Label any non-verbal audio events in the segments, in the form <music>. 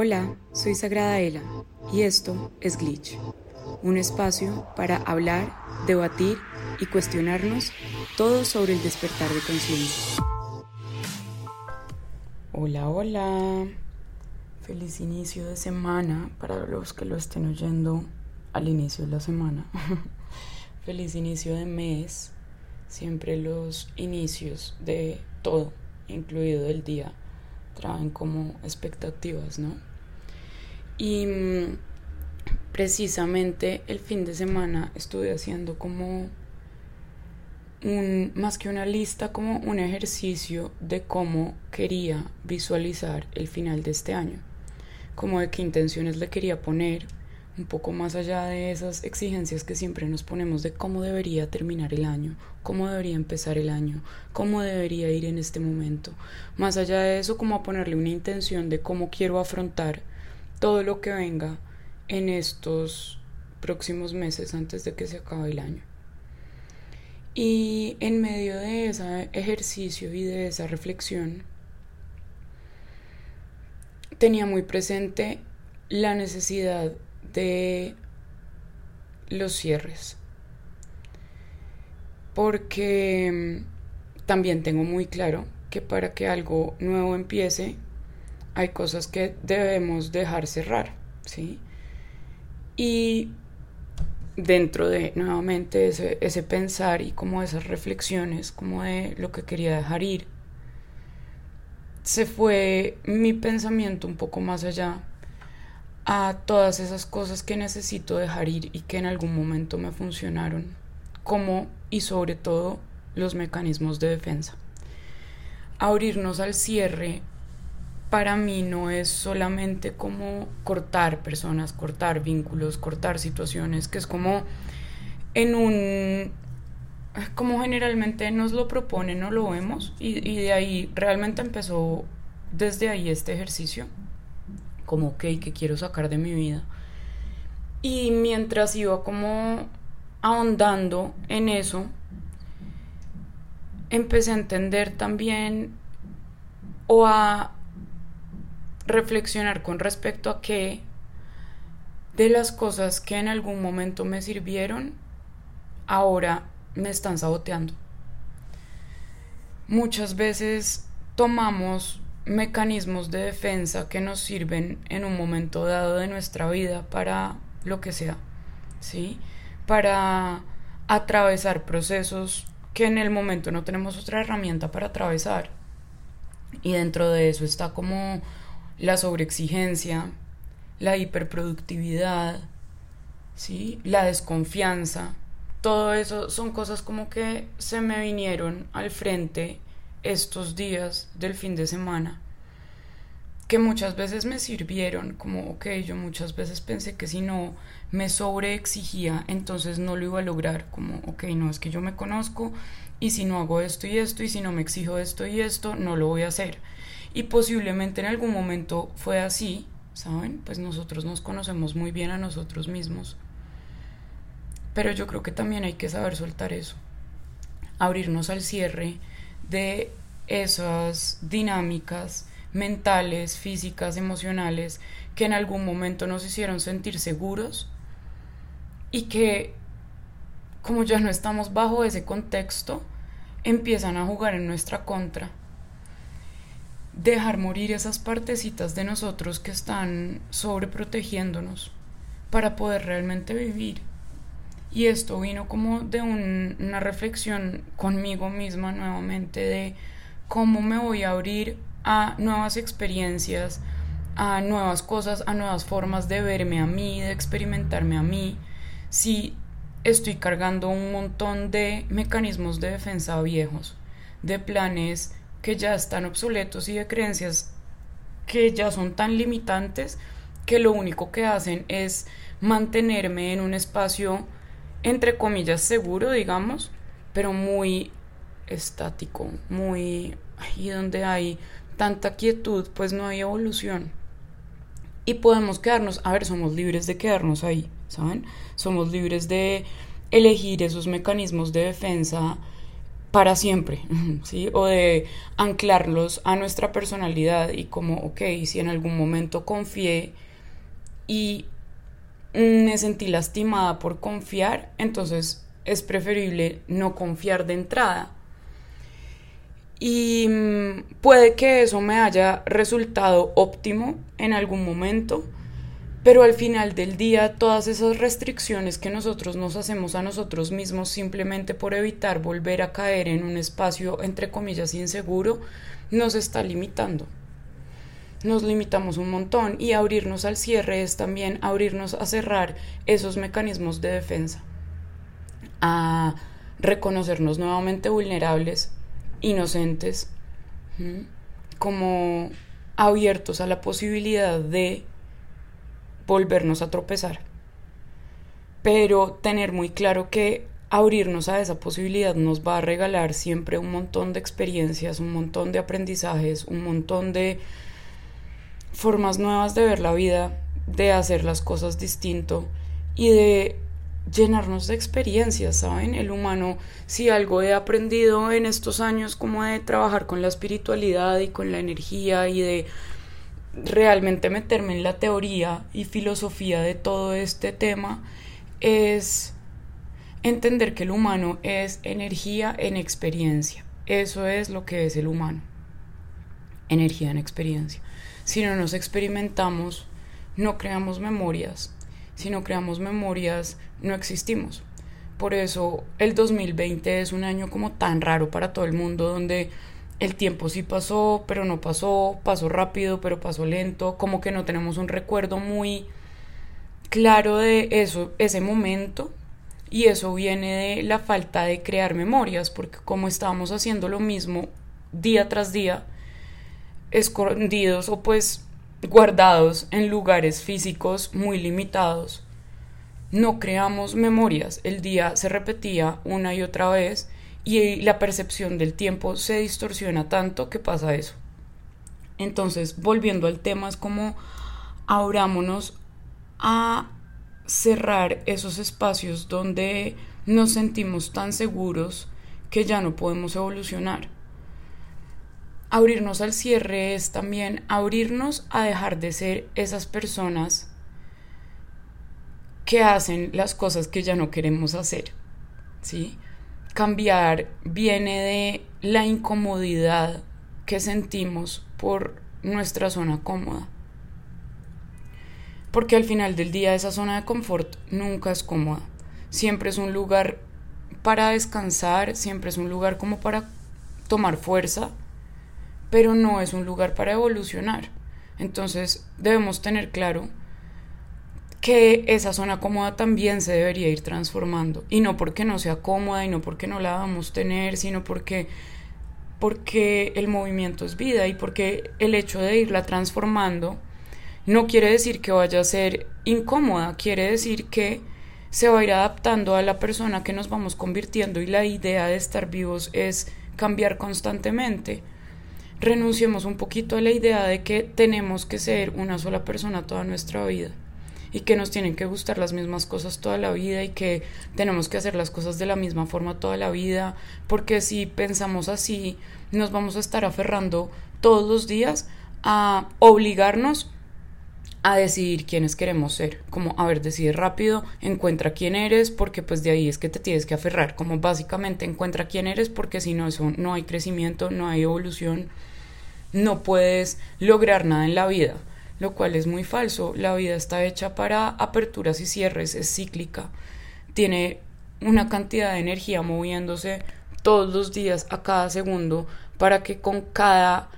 Hola, soy Sagrada Ela y esto es Glitch, un espacio para hablar, debatir y cuestionarnos todo sobre el despertar de conciencia. Hola, hola. Feliz inicio de semana para los que lo estén oyendo al inicio de la semana. <laughs> Feliz inicio de mes. Siempre los inicios de todo, incluido el día, traen como expectativas, ¿no? Y mm, precisamente el fin de semana estuve haciendo como un, más que una lista, como un ejercicio de cómo quería visualizar el final de este año, como de qué intenciones le quería poner, un poco más allá de esas exigencias que siempre nos ponemos de cómo debería terminar el año, cómo debería empezar el año, cómo debería ir en este momento. Más allá de eso, como a ponerle una intención de cómo quiero afrontar todo lo que venga en estos próximos meses antes de que se acabe el año. Y en medio de ese ejercicio y de esa reflexión, tenía muy presente la necesidad de los cierres. Porque mm, también tengo muy claro que para que algo nuevo empiece, hay cosas que debemos dejar cerrar, ¿sí? Y dentro de nuevamente ese, ese pensar y como esas reflexiones, como de lo que quería dejar ir, se fue mi pensamiento un poco más allá a todas esas cosas que necesito dejar ir y que en algún momento me funcionaron, como y sobre todo los mecanismos de defensa. Abrirnos al cierre para mí no es solamente como cortar personas, cortar vínculos, cortar situaciones, que es como en un como generalmente nos lo proponen o lo vemos y, de ahí realmente empezó desde ahí este ejercicio como, ok, ¿qué quiero sacar de mi vida? Y mientras iba como ahondando en eso, empecé a entender también o a reflexionar con respecto a que de las cosas que en algún momento me sirvieron, ahora me están saboteando. Muchas veces tomamos mecanismos de defensa que nos sirven en un momento dado de nuestra vida para lo que sea, ¿sí? Para atravesar procesos que en el momento no tenemos otra herramienta para atravesar. Y dentro de eso está como la sobreexigencia, la hiperproductividad, ¿sí? La desconfianza. Todo eso son cosas como que se me vinieron al frente estos días del fin de semana que muchas veces me sirvieron, como, ok, yo muchas veces pensé que si no me sobreexigía, entonces no lo iba a lograr, como, ok, no, es que yo me conozco y si no hago esto y esto y si no me exijo esto y esto, no lo voy a hacer. Y posiblemente en algún momento fue así, ¿saben? Pues nosotros nos conocemos muy bien a nosotros mismos. Pero yo creo que también hay que saber soltar eso, abrirnos al cierre de esas dinámicas mentales, físicas, emocionales, que en algún momento nos hicieron sentir seguros y que como ya no estamos bajo ese contexto, empiezan a jugar en nuestra contra. Dejar morir esas partecitas de nosotros que están sobreprotegiéndonos para poder realmente vivir. Y esto vino como de una reflexión conmigo misma nuevamente de cómo me voy a abrir a nuevas experiencias, a nuevas cosas, a nuevas formas de verme a mí, de experimentarme a mí, si estoy cargando un montón de mecanismos de defensa viejos, de planes que ya están obsoletos y de creencias que ya son tan limitantes que lo único que hacen es mantenerme en un espacio entre comillas seguro, digamos, pero muy estático, muy ahí donde hay tanta quietud, pues no hay evolución. Y podemos quedarnos, a ver, somos libres de quedarnos ahí, ¿saben? Somos libres de elegir esos mecanismos de defensa para siempre, <laughs> ¿sí? O de anclarlos a nuestra personalidad y como, ok, si en algún momento confié y me sentí lastimada por confiar, entonces es preferible no confiar de entrada. Y mm, puede que eso me haya resultado óptimo en algún momento, pero al final del día todas esas restricciones que nosotros nos hacemos a nosotros mismos simplemente por evitar volver a caer en un espacio entre comillas inseguro, nos está limitando. Nos limitamos un montón y abrirnos al cierre es también abrirnos a cerrar esos mecanismos de defensa, a reconocernos nuevamente vulnerables, inocentes, como abiertos a la posibilidad de volvernos a tropezar. Pero tener muy claro que abrirnos a esa posibilidad nos va a regalar siempre un montón de experiencias, un montón de aprendizajes, un montón de formas nuevas de ver la vida, de hacer las cosas distinto y de llenarnos de experiencias, ¿saben? El humano, si algo he aprendido en estos años como de trabajar con la espiritualidad y con la energía y de realmente meterme en la teoría y filosofía de todo este tema es entender que el humano es energía en experiencia. Eso es lo que es el humano. Energía en experiencia. Si no nos experimentamos, no creamos memorias. Si no creamos memorias, no existimos. Por eso el 2020 es un año como tan raro para todo el mundo donde el tiempo sí pasó, pero no pasó, pasó rápido, pero pasó lento, como que no tenemos un recuerdo muy claro de eso, ese momento, y eso viene de la falta de crear memorias, porque como estábamos haciendo lo mismo día tras día, escondidos o pues guardados en lugares físicos muy limitados, no creamos memorias, el día se repetía una y otra vez, y la percepción del tiempo se distorsiona tanto que pasa eso. Entonces, volviendo al tema, es como abrámonos a cerrar esos espacios donde nos sentimos tan seguros que ya no podemos evolucionar. Abrirnos al cierre es también abrirnos a dejar de ser esas personas que hacen las cosas que ya no queremos hacer. ¿Sí? Cambiar viene de la incomodidad que sentimos por nuestra zona cómoda. Porque al final del día esa zona de confort nunca es cómoda. Siempre es un lugar para descansar, siempre es un lugar como para tomar fuerza, pero no es un lugar para evolucionar. Entonces debemos tener claro que esa zona cómoda también se debería ir transformando. Y no porque no sea cómoda y no porque no la vamos a tener, sino porque, porque el movimiento es vida y porque el hecho de irla transformando no quiere decir que vaya a ser incómoda, quiere decir que se va a ir adaptando a la persona que nos vamos convirtiendo y la idea de estar vivos es cambiar constantemente. Renunciemos un poquito a la idea de que tenemos que ser una sola persona toda nuestra vida y que nos tienen que gustar las mismas cosas toda la vida y que tenemos que hacer las cosas de la misma forma toda la vida, porque si pensamos así, nos vamos a estar aferrando todos los días a obligarnos a decidir quiénes queremos ser, como a ver, decide rápido, encuentra quién eres, porque pues de ahí es que te tienes que aferrar, como básicamente encuentra quién eres, porque si no eso no hay crecimiento, no hay evolución, no puedes lograr nada en la vida lo cual es muy falso. La vida está hecha para aperturas y cierres, es cíclica, tiene una cantidad de energía moviéndose todos los días, a cada segundo, para que con cada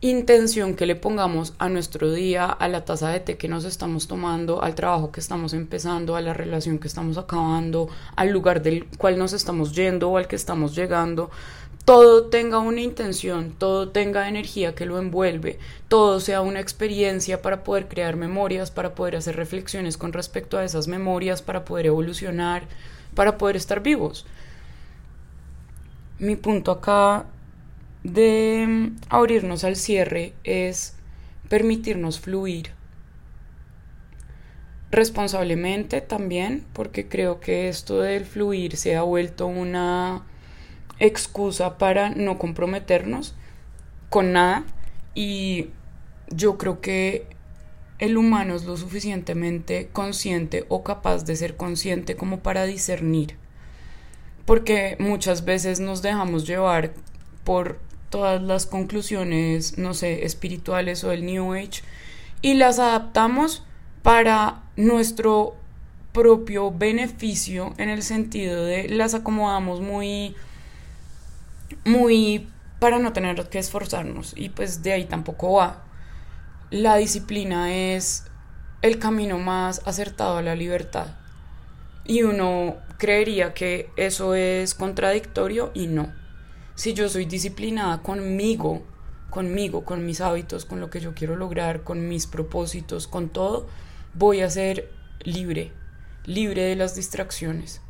intención que le pongamos a nuestro día, a la taza de té que nos estamos tomando, al trabajo que estamos empezando, a la relación que estamos acabando, al lugar del cual nos estamos yendo o al que estamos llegando, todo tenga una intención, todo tenga energía que lo envuelve, todo sea una experiencia para poder crear memorias, para poder hacer reflexiones con respecto a esas memorias, para poder evolucionar, para poder estar vivos. Mi punto acá de abrirnos al cierre es permitirnos fluir responsablemente también, porque creo que esto del fluir se ha vuelto una excusa para no comprometernos con nada y yo creo que el humano es lo suficientemente consciente o capaz de ser consciente como para discernir. Porque muchas veces nos dejamos llevar por todas las conclusiones, no sé, espirituales o del New Age y las adaptamos para nuestro propio beneficio en el sentido de las acomodamos muy muy para no tener que esforzarnos y pues de ahí tampoco va. La disciplina es el camino más acertado a la libertad. Y uno creería que eso es contradictorio y no. Si yo soy disciplinada conmigo, conmigo, con mis hábitos, con lo que yo quiero lograr, con mis propósitos, con todo, voy a ser libre, libre de las distracciones.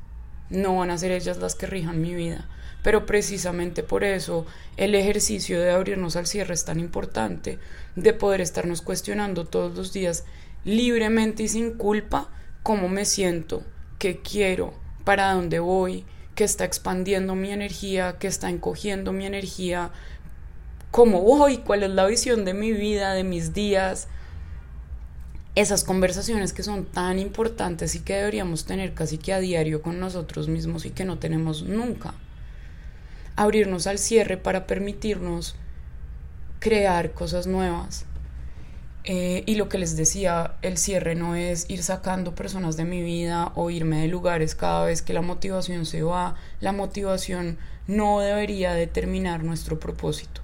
No van a ser ellas las que rijan mi vida. Pero precisamente por eso el ejercicio de abrirnos al cierre es tan importante, de poder estarnos cuestionando todos los días libremente y sin culpa cómo me siento, qué quiero, para dónde voy, qué está expandiendo mi energía, qué está encogiendo mi energía, cómo voy, cuál es la visión de mi vida, de mis días. Esas conversaciones que son tan importantes y que deberíamos tener casi que a diario con nosotros mismos y que no tenemos nunca abrirnos al cierre para permitirnos crear cosas nuevas. Eh, y lo que les decía, el cierre no es ir sacando personas de mi vida o irme de lugares cada vez que la motivación se va. La motivación no debería determinar nuestro propósito,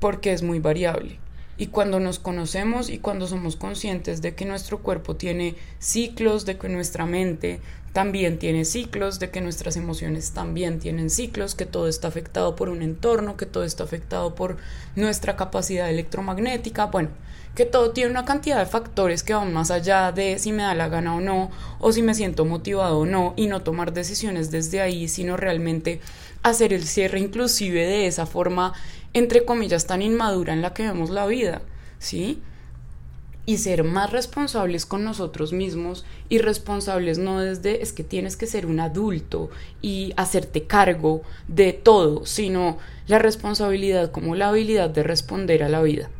porque es muy variable. Y cuando nos conocemos y cuando somos conscientes de que nuestro cuerpo tiene ciclos, de que nuestra mente también tiene ciclos, de que nuestras emociones también tienen ciclos, que todo está afectado por un entorno, que todo está afectado por nuestra capacidad electromagnética, bueno, que todo tiene una cantidad de factores que van más allá de si me da la gana o no, o si me siento motivado o no, y no tomar decisiones desde ahí, sino realmente hacer el cierre inclusive de esa forma, entre comillas, tan inmadura en la que vemos la vida, ¿sí? y ser más responsables con nosotros mismos y responsables no desde es que tienes que ser un adulto y hacerte cargo de todo, sino la responsabilidad como la habilidad de responder a la vida,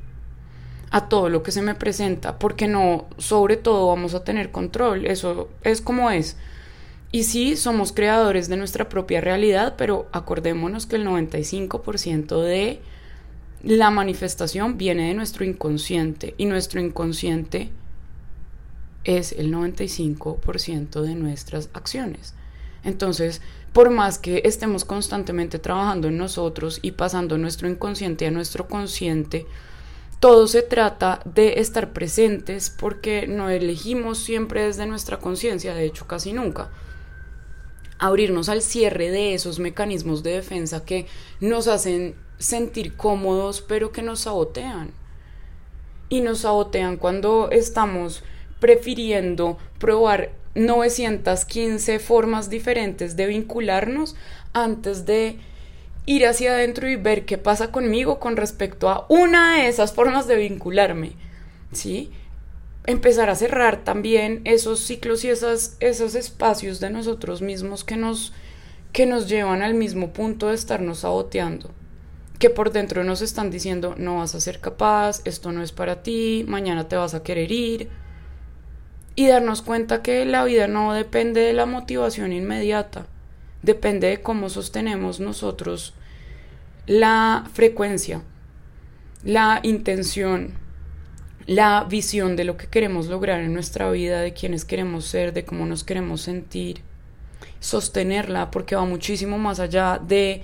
a todo lo que se me presenta, porque no, sobre todo vamos a tener control, eso es como es. Y sí, somos creadores de nuestra propia realidad, pero acordémonos que el 95% de la manifestación viene de nuestro inconsciente y nuestro inconsciente es el 95% de nuestras acciones. Entonces, por más que estemos constantemente trabajando en nosotros y pasando nuestro inconsciente a nuestro consciente, todo se trata de estar presentes porque no elegimos siempre desde nuestra conciencia, de hecho casi nunca. Abrirnos al cierre de esos mecanismos de defensa que nos hacen sentir cómodos, pero que nos sabotean. Y nos sabotean cuando estamos prefiriendo probar 915 formas diferentes de vincularnos antes de ir hacia adentro y ver qué pasa conmigo con respecto a una de esas formas de vincularme. ¿Sí? Empezar a cerrar también esos ciclos y esos espacios de nosotros mismos que nos, que nos llevan al mismo punto de estarnos saboteando que por dentro nos están diciendo no vas a ser capaz, esto no es para ti, mañana te vas a querer ir. Y darnos cuenta que la vida no depende de la motivación inmediata, depende de cómo sostenemos nosotros la frecuencia, la intención, la visión de lo que queremos lograr en nuestra vida, de quiénes queremos ser, de cómo nos queremos sentir, sostenerla porque va muchísimo más allá de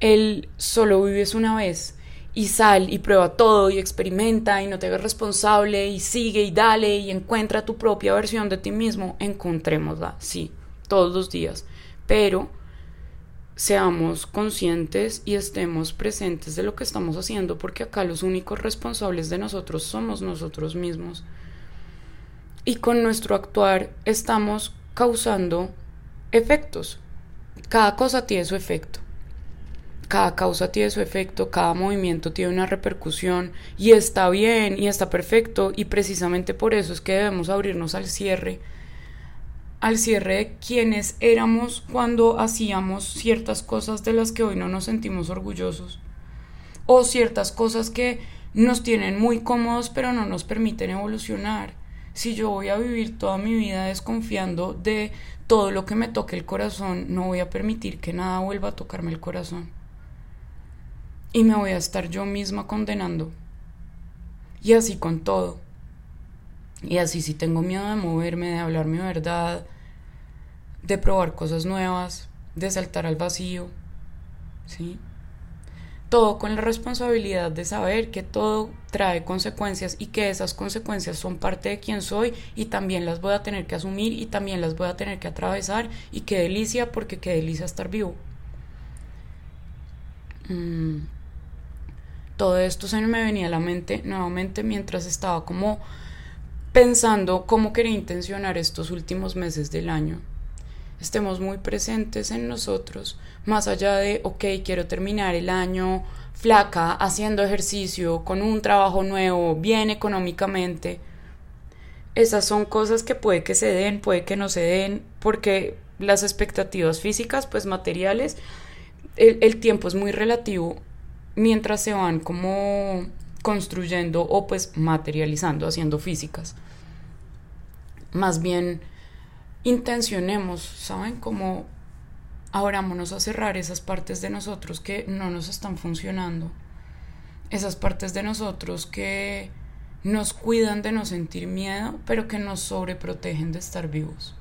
el solo vives una vez y sal y prueba todo y experimenta y no te hagas responsable y sigue y dale y encuentra tu propia versión de ti mismo, encontrémosla, sí, todos los días, pero seamos conscientes y estemos presentes de lo que estamos haciendo porque acá los únicos responsables de nosotros somos nosotros mismos y con nuestro actuar estamos causando efectos. Cada cosa tiene su efecto cada causa tiene su efecto, cada movimiento tiene una repercusión y está bien y está perfecto y precisamente por eso es que debemos abrirnos al cierre al cierre de quienes éramos cuando hacíamos ciertas cosas de las que hoy no nos sentimos orgullosos o ciertas cosas que nos tienen muy cómodos pero no nos permiten evolucionar. Si yo voy a vivir toda mi vida desconfiando de todo lo que me toque el corazón, no voy a permitir que nada vuelva a tocarme el corazón. Y me voy a estar yo misma condenando. Y así con todo. Y así si tengo miedo de moverme, de hablar mi verdad, de probar cosas nuevas, de saltar al vacío, ¿sí? Todo con la responsabilidad de saber que todo trae consecuencias y que esas consecuencias son parte de quien soy y también las voy a tener que asumir y también las voy a tener que atravesar y qué delicia porque qué delicia estar vivo. Mm. Todo esto se me venía a la mente nuevamente mientras estaba como pensando cómo quería intencionar estos últimos meses del año. Estemos muy presentes en nosotros, más allá de, ok, quiero terminar el año flaca, haciendo ejercicio, con un trabajo nuevo, bien económicamente. Esas son cosas que puede que se den, puede que no se den, porque las expectativas físicas, pues materiales, el, el tiempo es muy relativo mientras se van como construyendo o pues materializando, haciendo físicas. Más bien intencionemos, ¿saben? Como abrámonos a cerrar esas partes de nosotros que no nos están funcionando. Esas partes de nosotros que nos cuidan de no sentir miedo, pero que nos sobreprotegen de estar vivos.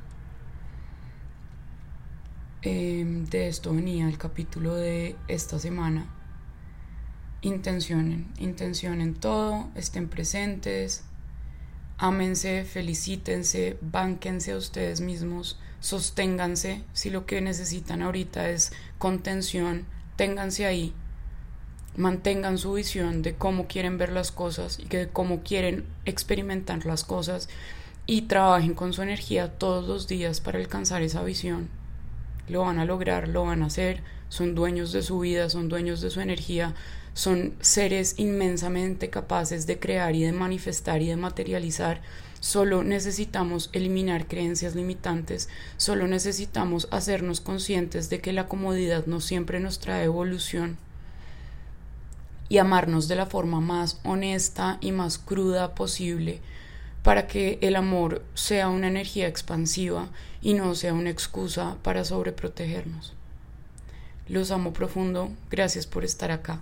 Em, de esto venía el capítulo de esta semana intencionen, intencionen todo, estén presentes, ámense, felicítense, bánquense a ustedes mismos, sosténganse, si lo que necesitan ahorita es contención, ténganse ahí, mantengan su visión de cómo quieren ver las cosas y de cómo quieren experimentar las cosas y trabajen con su energía todos los días para alcanzar esa visión. Lo van a lograr, lo van a hacer, son dueños de su vida, son dueños de su energía, son seres inmensamente capaces de crear y de manifestar y de materializar. Solo necesitamos eliminar creencias limitantes, solo necesitamos hacernos conscientes de que la comodidad no siempre nos trae evolución y amarnos de la forma más honesta y más cruda posible para que el amor sea una energía expansiva y no sea una excusa para sobreprotegernos. Los amo profundo, gracias por estar acá.